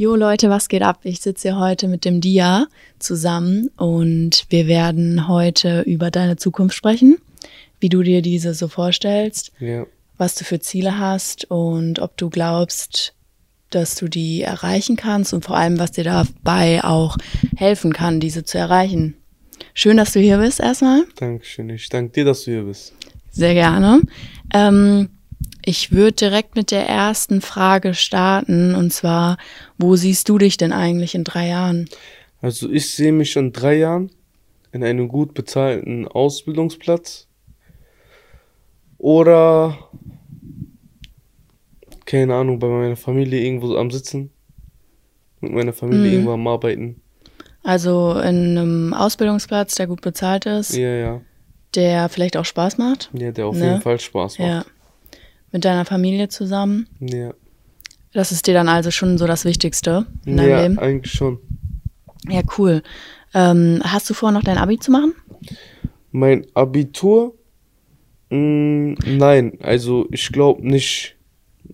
Jo Leute, was geht ab? Ich sitze hier heute mit dem Dia zusammen und wir werden heute über deine Zukunft sprechen, wie du dir diese so vorstellst, Ja. was du für Ziele hast und ob du glaubst, dass du die erreichen kannst und vor allem, was dir dabei auch helfen kann, diese zu erreichen. Schön, dass du hier bist erstmal. Dankeschön. Ich danke dir, dass du hier bist. Sehr gerne. Ähm, ich würde direkt mit der ersten Frage starten und zwar, wo siehst du dich denn eigentlich in drei Jahren? Also ich sehe mich in drei Jahren in einem gut bezahlten Ausbildungsplatz oder keine Ahnung, bei meiner Familie irgendwo am Sitzen, mit meiner Familie Mhm. irgendwo am Arbeiten. Also in einem Ausbildungsplatz, der gut bezahlt ist, Ja, ja. der vielleicht auch Spaß macht. Ja, der auf Ne? jeden Fall Spaß Ja. Mit deiner Familie zusammen. Ja, Das ist dir dann also schon so das Wichtigste in ja, deinem Leben. eigentlich schon. Ja, cool. Ähm, hast du vor, noch dein Abi zu machen? Mein Abitur? Mm, nein, also ich glaube nicht.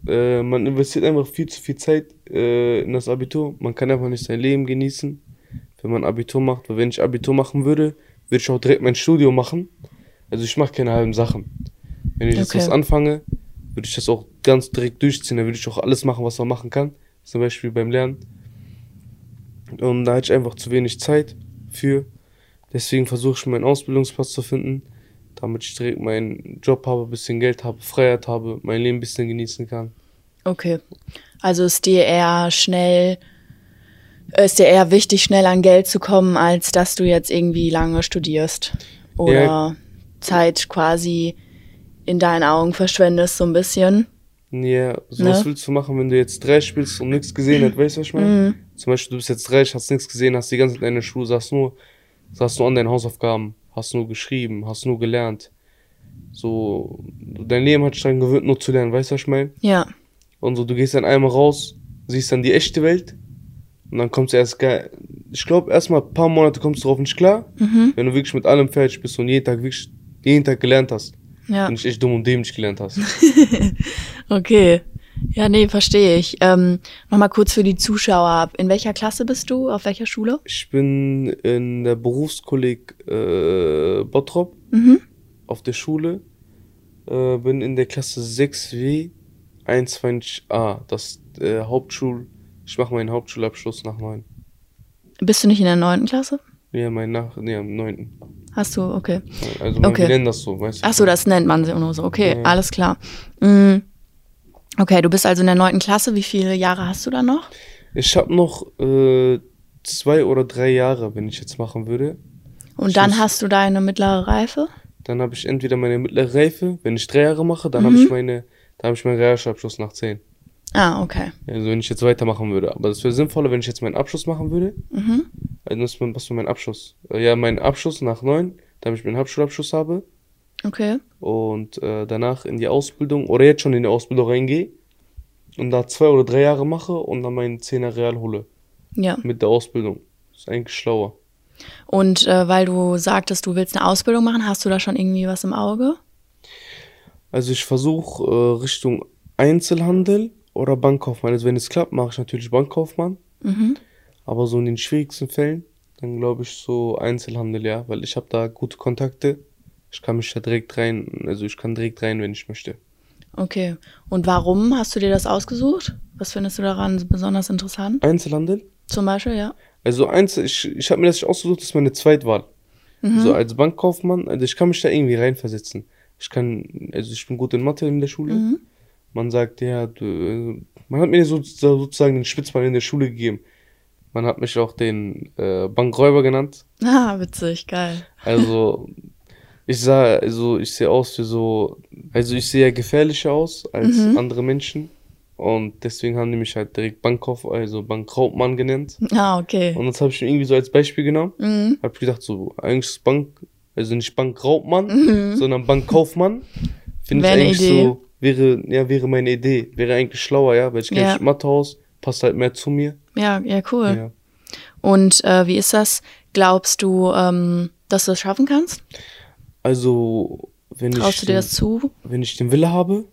Äh, man investiert einfach viel zu viel Zeit äh, in das Abitur. Man kann einfach nicht sein Leben genießen, wenn man Abitur macht. Weil wenn ich Abitur machen würde, würde ich auch direkt mein Studium machen. Also ich mache keine halben Sachen. Wenn ich jetzt Okay. was anfange, würde ich das auch ganz direkt durchziehen. Dann würde ich auch alles machen, was man machen kann. Zum Beispiel beim Lernen. Und da hatte ich einfach zu wenig Zeit für. Deswegen versuche ich meinen Ausbildungsplatz zu finden, damit ich direkt meinen Job habe, bisschen Geld habe, Freiheit habe, mein Leben ein bisschen genießen kann. Okay. Also ist dir eher schnell, ist dir eher wichtig, schnell an Geld zu kommen, als dass du jetzt irgendwie lange studierst. Oder Ja. Zeit quasi in deinen Augen verschwendest, so ein bisschen. Ja, sowas Ne? willst du machen, wenn du jetzt drei spielst und nichts gesehen hast, weißt du, was ich meine? Mhm. Zum Beispiel, du bist jetzt drei, hast nichts gesehen, hast die ganze Zeit in der Schule, saßt nur, saßt nur an deinen Hausaufgaben, hast nur geschrieben, hast nur gelernt. So, dein Leben hat dich daran gewöhnt, nur zu lernen, weißt du, was ich meine? Ja. Und so, du gehst dann einmal raus, siehst dann die echte Welt und dann kommst du erst geil. Ich glaube, erstmal ein paar Monate kommst du drauf nicht klar, Mhm. wenn du wirklich mit allem fertig bist und jeden Tag wirklich jeden Tag gelernt hast Ja. und nicht echt dumm und dämlich gelernt hast. Okay. Ja, nee, verstehe ich. Ähm, Nochmal kurz für die Zuschauer. In welcher Klasse bist du? Auf welcher Schule? Ich bin in der Berufskolleg äh, Bottrop Mhm. auf der Schule, äh, bin in der Klasse 6W 21a, das äh, Hauptschul. Ich mache meinen Hauptschulabschluss nach 9. Bist du nicht in der neunten Klasse? Ja, mein nach, nee, am 9. Hast du, okay. Also man, Okay. wir nennen das so, weißt du? Ach so, das nennt man sie nur so. Okay, Ja. alles klar. Mm. Okay, du bist also in der neunten Klasse. Wie viele Jahre hast du da noch? Ich habe noch äh, zwei oder drei Jahre, wenn ich jetzt machen würde. Und Ich dann muss- hast du deine mittlere Reife? Dann habe ich entweder meine mittlere Reife, wenn ich drei Jahre mache, dann Mhm. habe ich meine, dann habe ich meinen Realschulabschluss nach zehn. Ah, okay. Also wenn ich jetzt weitermachen würde. Aber das wäre sinnvoller, wenn ich jetzt meinen Abschluss machen würde. Mhm. Also das was für mein Abschluss? Äh, ja, mein Abschluss nach neun, damit ich meinen Hauptschulabschluss habe Okay. und äh, danach in die Ausbildung oder jetzt schon in die Ausbildung reingehe und da zwei oder drei Jahre mache und dann meinen Zehner Real hole Ja. mit der Ausbildung. ist eigentlich schlauer. Und äh, weil du sagtest, du willst eine Ausbildung machen, hast du da schon irgendwie was im Auge? Also ich versuche äh, Richtung Einzelhandel oder Bankkaufmann. Also wenn es klappt, mache ich natürlich Bankkaufmann. Mhm. Aber so in den schwierigsten Fällen, dann glaube ich so Einzelhandel, ja, weil ich habe da gute Kontakte. Ich kann mich da direkt rein, also ich kann direkt rein, wenn ich möchte. Okay. Und warum hast du dir das ausgesucht? Was findest du daran besonders interessant? Einzelhandel? Zum Beispiel, ja. Also eins, ich, ich habe mir das nicht ausgesucht, das ist meine Zweitwahl. Mhm. So als Bankkaufmann, also ich kann mich da irgendwie reinversetzen. Ich kann, also ich bin gut in Mathe in der Schule. Mhm. Man sagt, ja, du, äh, man hat mir so, sozusagen den Spitzball in der Schule gegeben. Man hat mich auch den äh, Bankräuber genannt. Ah, witzig, geil. Also, ich sah, also ich sehe aus wie so, also ich sehe ja gefährlicher aus als Mhm. andere Menschen. Und deswegen haben die mich halt direkt Bankkauf, also Bankraubmann genannt. Ah, okay. Und das habe ich irgendwie so als Beispiel genommen. Mhm. Hab ich gedacht, so, eigentlich ist Bank, also nicht Bankraubmann, Mhm. sondern Bankkaufmann. Finde ich eigentlich Idee. so, wäre, ja, wäre meine Idee. Wäre eigentlich schlauer, ja, weil ich kenne Ja. mich Mathe aus, passt halt mehr zu mir. Ja, ja, cool. Ja. Und äh, wie ist das? Glaubst du, ähm, dass du das schaffen kannst? Also, wenn ich, Traust du dir den, das zu? wenn ich den Wille habe,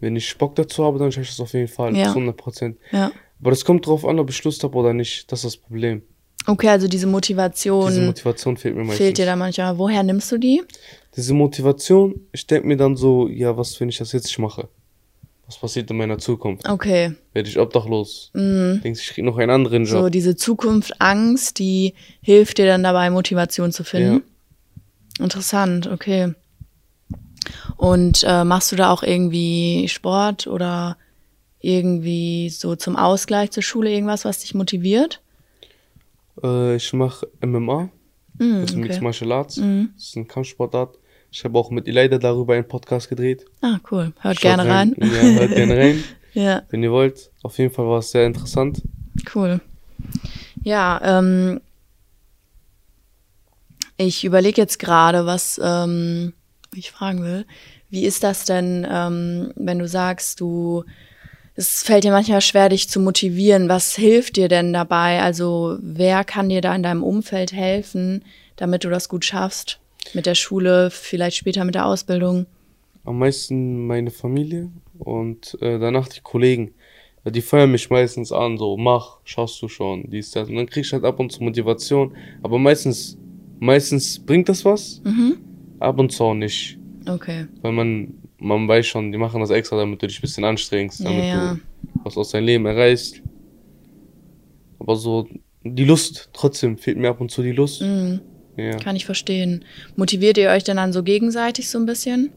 wenn ich Bock dazu habe, dann schaffe ich das auf jeden Fall Ja. zu 100 Prozent. Ja. Aber das kommt drauf an, ob ich Lust habe oder nicht. Das ist das Problem. Okay, also diese Motivation Diese Motivation fehlt mir meistens. fehlt dir da manchmal. Woher nimmst du die? Diese Motivation, ich denke mir dann so, ja, was, wenn ich das jetzt nicht mache? Was passiert in meiner Zukunft? Okay. Werde ich obdachlos? Denkst du, ich krieg noch einen anderen Job? Mhm. So diese Zukunft-Angst, die hilft dir dann dabei, Motivation zu finden. Interessant, okay. Und äh, machst du da auch irgendwie Sport oder irgendwie so zum Ausgleich zur Schule irgendwas, was dich motiviert? Äh, ich mache MMA, Mm, also Mixed okay. Martial Arts. Mhm. Das ist eine Kampfsportart. Ich habe auch mit Elida darüber einen Podcast gedreht. Ah, cool. Hört Schaut gerne rein. Ja, hört gerne rein, ja, wenn ihr wollt. Auf jeden Fall war es sehr interessant. cool. Ja, ähm, ich überlege jetzt gerade, was ähm, ich fragen will. Wie ist das denn, ähm, wenn du sagst, du es fällt dir manchmal schwer, dich zu motivieren. Was hilft dir denn dabei? Also wer kann dir da in deinem Umfeld helfen, damit du das gut schaffst? Mit der Schule, vielleicht später mit der Ausbildung. Am meisten meine Familie und äh, danach die Kollegen. Ja, Die feuern mich meistens an, so, mach, schaffst du schon, dies, das. Und dann krieg ich halt ab und zu Motivation. Aber meistens, meistens bringt das was, Mhm. ab und zu auch nicht. Okay. Weil man, man weiß schon, die machen das extra, damit du dich ein bisschen anstrengst, Ja, damit ja. du was aus deinem Leben erreichst. Aber so, die Lust, trotzdem fehlt mir ab und zu die Lust. Mhm. Ja. Kann ich verstehen. Motiviert ihr euch denn dann so gegenseitig so ein bisschen?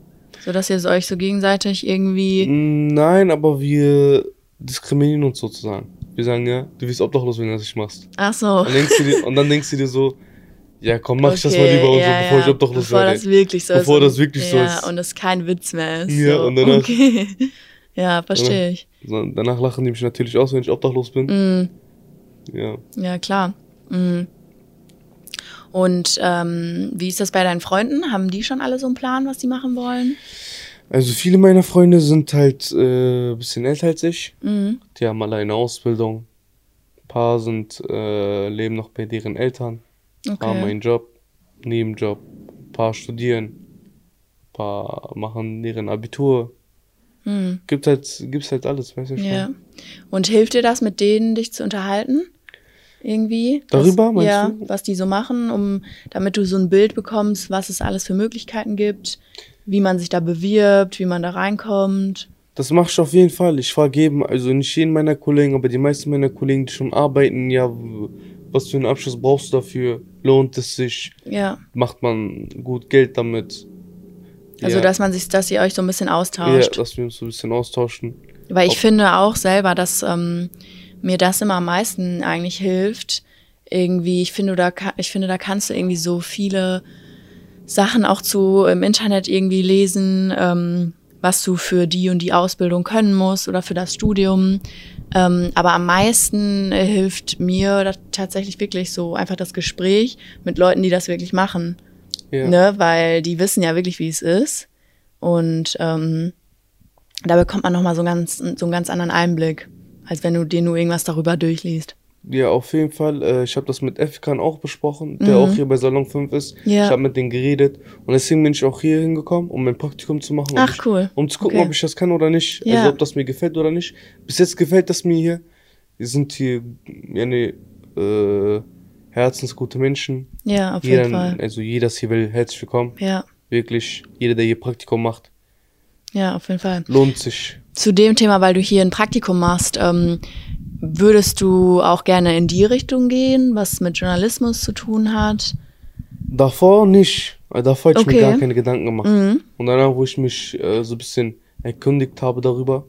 So dass ihr euch so gegenseitig irgendwie. Mm, Nein, aber wir diskriminieren uns sozusagen. Wir sagen, ja, du wirst obdachlos, wenn du das nicht machst. Ach so. Und, denkst du dir, und dann denkst du dir so, ja komm, mach ich das mal Okay, lieber und ja, so, bevor ja. ich obdachlos Bevor werde. das wirklich so Bevor ist. das wirklich so ja, ist. und es kein Witz mehr ist. Ja, so. und danach- Okay. ja, verstehe ich. Danach lachen die mich natürlich aus, wenn ich obdachlos bin. Mhm. Ja. Ja, klar. Mhm. Und ähm, wie ist das bei deinen Freunden? Haben die schon alle so einen Plan, was die machen wollen? Also viele meiner Freunde sind halt äh, ein bisschen älter als ich. Mhm. Die haben alle eine Ausbildung. Ein paar sind, äh, leben noch bei deren Eltern, haben Okay. einen Job, Nebenjob. Ein paar studieren. Ein paar machen deren Abitur. Mhm. Gibt halt, gibt's halt alles, weißt du schon. Ja. Und hilft dir das, mit denen dich zu unterhalten? Irgendwie? Darüber, was, meinst ja, du? was die so machen, um damit du so ein Bild bekommst, was es alles für Möglichkeiten gibt, wie man sich da bewirbt, wie man da reinkommt. Das mache ich auf jeden Fall. Ich frage jedem, also nicht jeden meiner Kollegen, aber die meisten meiner Kollegen, die schon arbeiten, ja, was für einen Abschluss brauchst du dafür? Lohnt es sich? Ja. Macht man gut Geld damit? Also ja, dass man sich, dass ihr euch so ein bisschen ja, austauscht. dass wir uns so ein bisschen austauschen. Weil ich Ob- finde auch selber, dass ähm, mir das immer am meisten eigentlich hilft. Irgendwie, ich finde, da, ich finde, da kannst du irgendwie so viele Sachen auch zu im Internet irgendwie lesen, ähm, was du für die und die Ausbildung können musst oder für das Studium. Ähm, aber am meisten äh, hilft mir tatsächlich wirklich so einfach das Gespräch mit Leuten, die das wirklich machen. Ja. Ne? Weil die wissen ja wirklich, wie es ist. Und ähm, da bekommt man nochmal so, einen ganz, so einen ganz anderen Einblick, als wenn du dir nur irgendwas darüber durchliest. Ja, auf jeden Fall. Äh, ich habe das mit Efkan auch besprochen, der auch hier bei Salon 5 ist. Mhm. Ja. Ich habe mit denen geredet und deswegen bin ich auch hier hingekommen, um mein Praktikum zu machen. Ach, ich, cool. Um zu gucken, Okay. ob ich das kann oder nicht. Ja. Also ob das mir gefällt oder nicht. Bis jetzt gefällt das mir hier. Wir sind hier ja, ne, äh, herzensgute Menschen. Ja, auf Jeder, jeden Fall. also jeder ist hier will herzlich willkommen. Ja, Wirklich. Jeder, der hier Praktikum macht, ja, auf jeden Fall. lohnt sich. Zu dem Thema, weil du hier ein Praktikum machst, ähm, würdest du auch gerne in die Richtung gehen, was mit Journalismus zu tun hat? Davor nicht. Davor hätte ich Okay. mir gar keine Gedanken gemacht. Mhm. Und danach, wo ich mich äh, so ein bisschen erkundigt habe darüber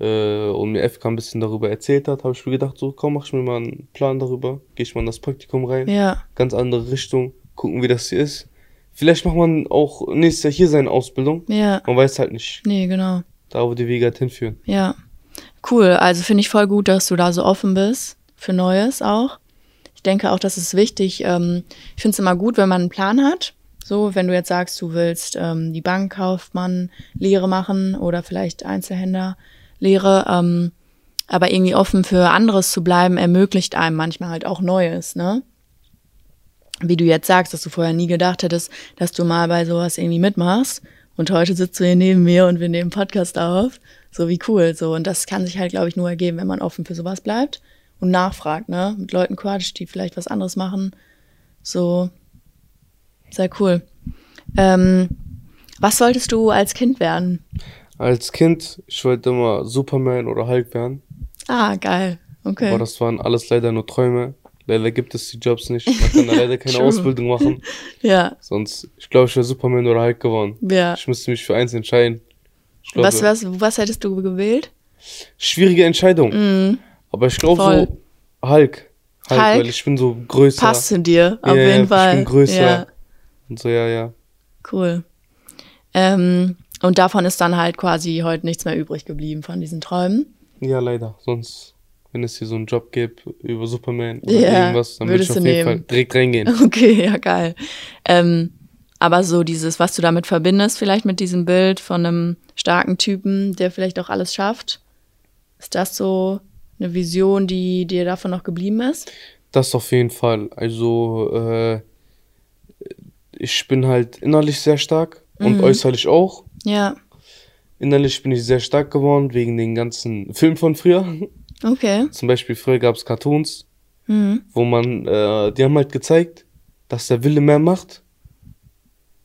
äh, und mir FK ein bisschen darüber erzählt hat, habe ich mir gedacht, so komm, mach ich mir mal einen Plan darüber, gehe ich mal in das Praktikum rein, Ja, ganz andere Richtung, gucken, wie das hier ist. Vielleicht macht man auch nächstes Jahr hier seine Ausbildung. ja, Man weiß halt nicht, nee, genau. da wo die Wege halt hinführen. Ja, cool. Also finde ich voll gut, dass du da so offen bist für Neues auch. Ich denke auch, das ist wichtig. Ähm, ich finde es immer gut, wenn man einen Plan hat. So, wenn du jetzt sagst, du willst ähm, die Bankkaufmann-Lehre machen oder vielleicht Einzelhändler-Lehre, ähm, aber irgendwie offen für anderes zu bleiben, ermöglicht einem manchmal halt auch Neues, ne? Wie du jetzt sagst, dass du vorher nie gedacht hättest, dass du mal bei sowas irgendwie mitmachst. Und heute sitzt du hier neben mir und wir nehmen Podcast auf. So wie cool. So. Und das kann sich halt, glaube ich, nur ergeben, wenn man offen für sowas bleibt und nachfragt, ne? Mit Leuten quatscht, die vielleicht was anderes machen. So. Sehr cool. Ähm, was wolltest du als Kind werden? Als Kind, ich wollte immer Superman oder Hulk werden. Ah, geil. Okay. Aber das waren alles leider nur Träume. Leider gibt es die Jobs nicht. Man kann da leider keine. Ausbildung machen. ja, Sonst, ich glaube, ich wäre Superman oder Hulk geworden. ja. Ich müsste mich für eins entscheiden. Ich glaube, Was, was, was hättest du gewählt? Schwierige Entscheidung. Mhm. Aber ich glaube so Hulk. Hulk. Hulk? Weil ich bin so größer. Passt zu dir, auf ja, jeden ich Fall. bin größer. Ja, Und so, ja, ja. cool. Ähm, und davon ist dann halt quasi heute nichts mehr übrig geblieben von diesen Träumen. Ja, leider. Sonst, wenn es hier so einen Job gäbe über Superman oder Ja, irgendwas, dann würde ich auf jeden nehmen. Fall direkt reingehen. Okay, ja, geil. Ähm, aber so dieses, was du damit verbindest, vielleicht mit diesem Bild von einem starken Typen, der vielleicht auch alles schafft, ist das so eine Vision, die dir davon noch geblieben ist? Das auf jeden Fall. Also, äh, ich bin halt innerlich sehr stark und Mhm. äußerlich auch. Ja, Innerlich bin ich sehr stark geworden wegen den ganzen Filmen von früher. Okay. Zum Beispiel früher gab es Cartoons, Mhm. wo man, äh, die haben halt gezeigt, dass der Wille mehr macht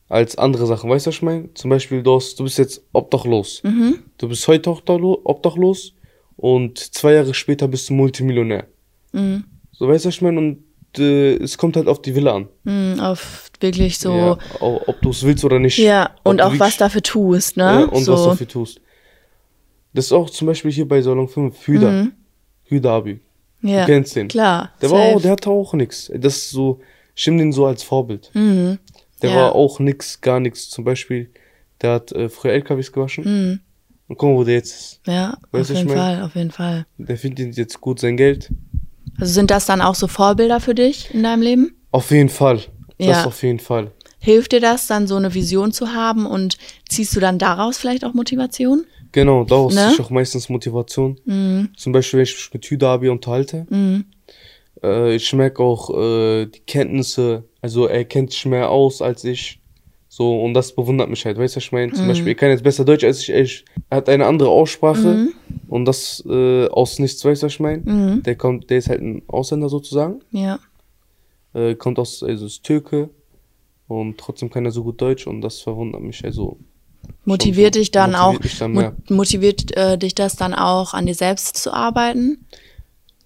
als andere Sachen. Weißt du, was ich meine? Zum Beispiel, du, hast, du bist jetzt obdachlos. Mhm. Du bist heute obdachlo- obdachlos und zwei Jahre später bist du Multimillionär. Mhm. So, weißt du, was ich meine? Und äh, es kommt halt auf die Wille an. Mhm. Auf wirklich so. Ja, ob du es willst oder nicht. Ja, und auch was dafür tust, ne? Ja, und so. was dafür tust. Das ist auch zum Beispiel hier bei Salon 5, Hüda. Mhm. Hüda Abi. ja, Du kennst den. klar. Der, war auch, der hatte auch nichts. Das ist so, ich nehme den so als Vorbild. Mhm. Der Ja. war auch nix, gar nichts. Zum Beispiel, der hat äh, früher LKWs gewaschen. Mhm. Und guck mal, wo der jetzt ist. Ja, Weißt auf jeden ich mein? Fall, auf jeden Fall. Der verdient jetzt gut sein Geld. Also sind das dann auch so Vorbilder für dich in deinem Leben? Auf jeden Fall. Das Ja. auf jeden Fall. Hilft dir das dann so eine Vision zu haben und ziehst du dann daraus vielleicht auch Motivation? Genau, daraus Ne? ich auch meistens Motivation. Mhm. Zum Beispiel, wenn ich mich mit Hüda Abi unterhalte. Mhm. Äh, ich merke auch äh, die Kenntnisse, also er kennt sich mehr aus als ich. So, und das bewundert mich halt, weißt du, was ich meine? Zum Beispiel, er kann jetzt besser Deutsch als ich, ich er hat eine andere Aussprache und das äh, aus nichts, weißt du, was ich meine? Mhm. Der kommt, der ist halt ein Ausländer sozusagen, Ja. äh, kommt aus, also ist Türke und trotzdem kann er so gut Deutsch und das verwundert mich, also. Motiviert so. dich dann Motiviert auch, mich dann mehr. motiviert äh, dich das dann auch, an dir selbst zu arbeiten?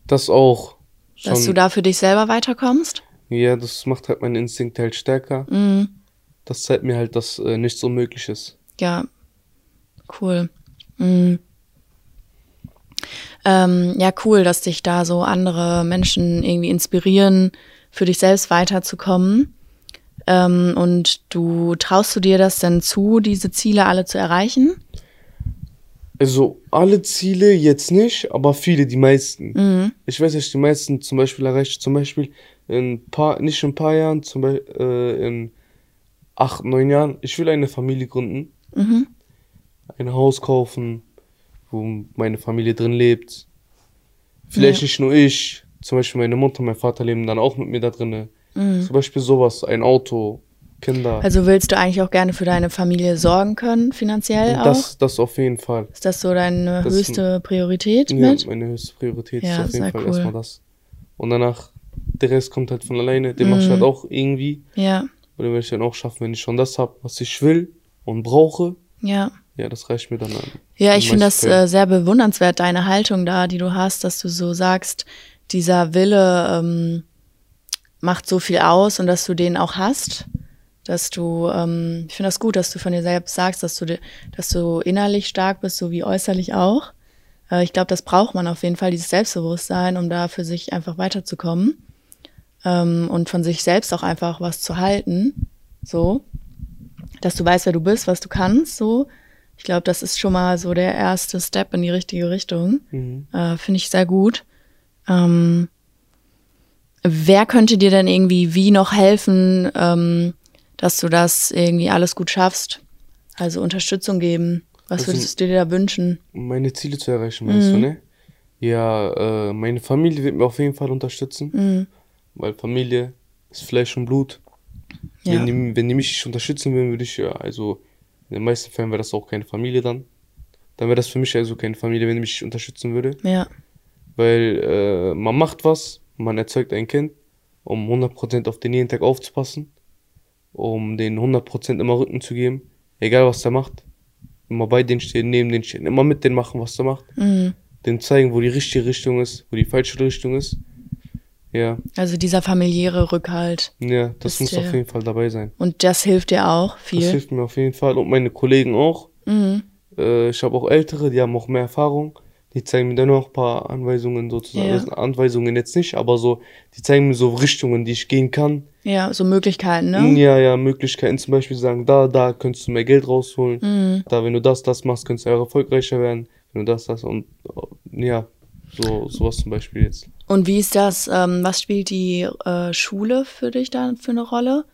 Das auch. Dass Schon, du da für dich selber weiterkommst? ja, das macht halt meine Instinkte halt stärker. Mhm. Das zeigt mir halt, dass äh, nichts unmöglich ist. Ja, cool. Mhm. Ähm, ja, cool, dass dich da so andere Menschen irgendwie inspirieren, für dich selbst weiterzukommen. Ähm, und du traust du dir das denn zu, diese Ziele alle zu erreichen? Also alle Ziele jetzt nicht, aber viele, die meisten. Mhm. Ich weiß nicht, die meisten zum Beispiel erreicht zum Beispiel in paar, nicht in ein paar Jahren, zum Beispiel äh, in acht, neun Jahren. Ich will eine Familie gründen, Mhm. ein Haus kaufen, wo meine Familie drin lebt. Vielleicht Ja. nicht nur ich, zum Beispiel meine Mutter, mein Vater leben dann auch mit mir da drin. Mhm. Zum Beispiel sowas, ein Auto, Kinder. Also willst du eigentlich auch gerne für deine Familie sorgen können, finanziell auch? das, das auf jeden Fall. Ist das so deine Das- höchste Priorität Ja, mit? meine höchste Priorität Ja, ist auf jeden Fall cool. erstmal das. Und danach, der Rest kommt halt von alleine. Den mach ich Mhm. halt auch irgendwie. Ja, Oder werde ich dann auch schaffen, wenn ich schon das habe, was ich will und brauche. ja. Ja, das reicht mir dann an. Ja, in ich finde das äh, sehr bewundernswert, deine Haltung da, die du hast, dass du so sagst, dieser Wille ähm, macht so viel aus und dass du den auch hast. Dass du, ähm, ich finde das gut, dass du von dir selbst sagst, dass du, dass du innerlich stark bist, so wie äußerlich auch. Äh, ich glaube, das braucht man auf jeden Fall, dieses Selbstbewusstsein, um da für sich einfach weiterzukommen. Ähm, und von sich selbst auch einfach was zu halten. So. Dass du weißt, wer du bist, was du kannst, so. Ich glaube, das ist schon mal so der erste Step in die richtige Richtung. Mhm. Äh, Finde ich sehr gut. Ähm, wer könnte dir denn irgendwie wie noch helfen, ähm, dass du das irgendwie alles gut schaffst? Also Unterstützung geben. Was Also- würdest du dir da wünschen? Um meine Ziele zu erreichen, meinst Mhm. du, ne? Ja, äh, meine Familie wird mir auf jeden Fall unterstützen, Mhm. weil Familie ist Fleisch und Blut. Ja. Wenn, die, wenn die mich nicht unterstützen würden, würde ich ja, also in den meisten Fällen wäre das auch keine Familie dann. dann wäre das für mich also keine Familie, wenn die mich unterstützen würde. Ja. Weil äh, man macht was, man erzeugt ein Kind, um 100% auf den jeden Tag aufzupassen, um den 100% immer Rücken zu geben, egal was der macht. Immer bei denen stehen, neben denen stehen, immer mit denen machen, was der macht. Mhm. Dem zeigen, wo die richtige Richtung ist, wo die falsche Richtung ist. Ja, Also dieser familiäre Rückhalt. ja, das muss auf jeden Fall dabei sein. Und das hilft dir auch Das viel. hilft mir auf jeden Fall und meine Kollegen auch. Mhm. Äh, ich habe auch Ältere, die haben auch mehr Erfahrung. Die zeigen mir dann noch ein paar Anweisungen sozusagen. Ja. Also Anweisungen jetzt nicht, aber so, die zeigen mir so Richtungen, die ich gehen kann. Ja, so Möglichkeiten, ne? Ja, ja, Möglichkeiten zum Beispiel sagen, da, da könntest du mehr Geld rausholen. Mhm. Da, wenn du das, das machst, könntest du auch erfolgreicher werden. Wenn du das, das und ja, so sowas zum Beispiel jetzt. Und wie ist das, ähm, was spielt die äh, Schule für dich da für eine Rolle?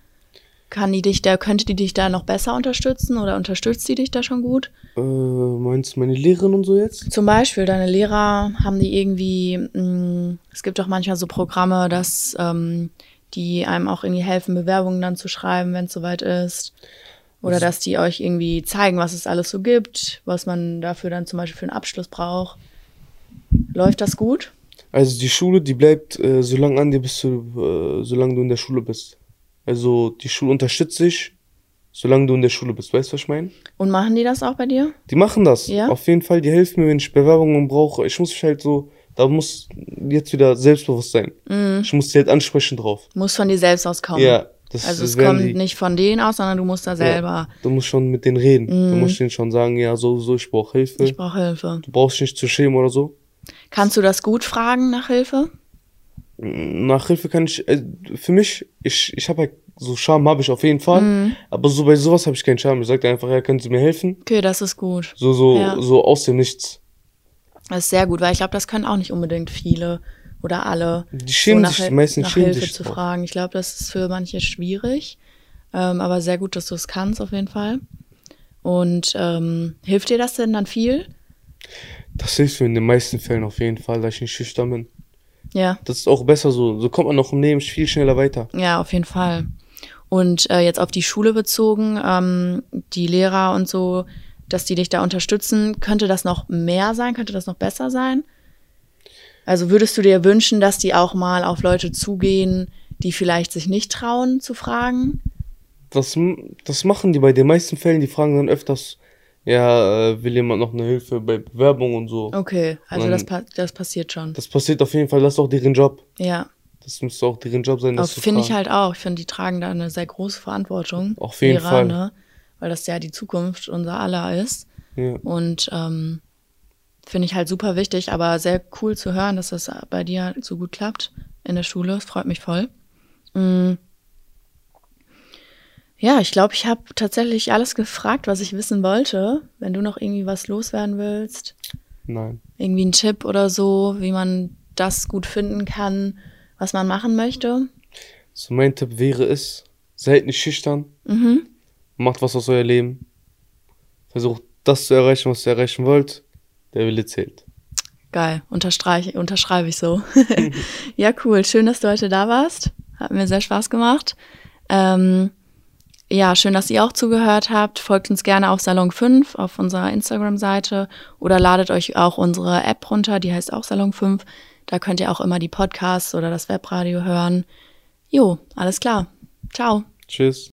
Kann die dich da, könnte die dich da noch besser unterstützen oder unterstützt die dich da schon gut? Äh, meinst du meine Lehrerin und so jetzt? Zum Beispiel, deine Lehrer haben die irgendwie, mh, es gibt auch manchmal so Programme, dass ähm, die einem auch irgendwie helfen, Bewerbungen dann zu schreiben, wenn es soweit ist. Oder dass die euch irgendwie zeigen, was es alles so gibt, was man dafür dann zum Beispiel für einen Abschluss braucht. Läuft das gut? Also die Schule, die bleibt äh, so lange an dir, bis du, äh, solange du in der Schule bist. Also die Schule unterstützt dich, solange du in der Schule bist. Weißt du, was ich meine? Und machen die das auch bei dir? Die machen das. Ja? Auf jeden Fall, die helfen mir, wenn ich Bewerbungen brauche. Ich muss mich halt so, da muss jetzt wieder selbstbewusst sein. Ich muss die halt ansprechen drauf. Muss von dir selbst auskommen. Ja, das Also es kommt die, nicht von denen aus, sondern du musst da selber. Du musst schon mit denen reden. Du musst denen schon sagen, ja, so, so, ich brauche Hilfe. Ich brauche Hilfe. du brauchst dich nicht zu schämen oder so. Kannst du das gut fragen nach Hilfe? Nach Hilfe kann ich, äh, für mich, ich, ich habe halt, so Scham habe ich auf jeden Fall. Mhm. Aber so bei sowas habe ich keinen Scham. Ich sage einfach, ja, können Sie mir helfen? Okay, das ist gut. So, so, Ja. so aus dem Nichts. Das ist sehr gut, weil ich glaube, das können auch nicht unbedingt viele oder alle. Die schämen nach, sich, die Hil- meisten nach Hilfe sich zu drauf. fragen. Ich glaube, das ist für manche schwierig. Ähm, aber sehr gut, dass du es kannst, auf jeden Fall. Und ähm, hilft dir das denn dann viel? Das hilft mir in den meisten Fällen auf jeden Fall, da ich nicht schüchtern bin. Ja, Das ist auch besser so. So kommt man auch im Leben viel schneller weiter. ja, auf jeden Fall. Und äh, jetzt auf die Schule bezogen, ähm, die Lehrer und so, dass die dich da unterstützen, könnte das noch mehr sein? Könnte das noch besser sein? Also würdest du dir wünschen, dass die auch mal auf Leute zugehen, die vielleicht sich nicht trauen zu fragen? Das, das machen die bei den meisten Fällen. Die fragen dann öfters, ja, äh, will jemand noch eine Hilfe bei Bewerbung und so. Okay, also Und das, pa das passiert schon. Das passiert auf jeden Fall, das ist auch deren Job. Ja, Das müsste auch deren Job sein, das finde ich halt auch. Ich finde, die tragen da eine sehr große Verantwortung. Auf jeden Fall. Ne? Weil das ja die Zukunft unser aller ist. Ja. Und ähm, finde ich halt super wichtig, aber sehr cool zu hören, dass das bei dir so gut klappt in der Schule. Das freut mich voll. Mm. Ja, ich glaube, ich habe tatsächlich alles gefragt, was ich wissen wollte. Wenn du noch irgendwie was loswerden willst, Nein. irgendwie einen Tipp oder so, wie man das gut finden kann, was man machen möchte. So mein Tipp wäre es, seid nicht schüchtern, Mhm. macht was aus euer Leben. Versucht das zu erreichen, was ihr erreichen wollt. Der Wille zählt. Geil, unterstreiche, unterschreibe ich so. ja, cool. Schön, dass du heute da warst. Hat mir sehr Spaß gemacht. Ähm, ja, schön, dass ihr auch zugehört habt. Folgt uns gerne auf Salon 5 auf unserer Instagram-Seite oder ladet euch auch unsere App runter, die heißt auch Salon 5. Da könnt ihr auch immer die Podcasts oder das Webradio hören. Jo, alles klar. Ciao. Tschüss.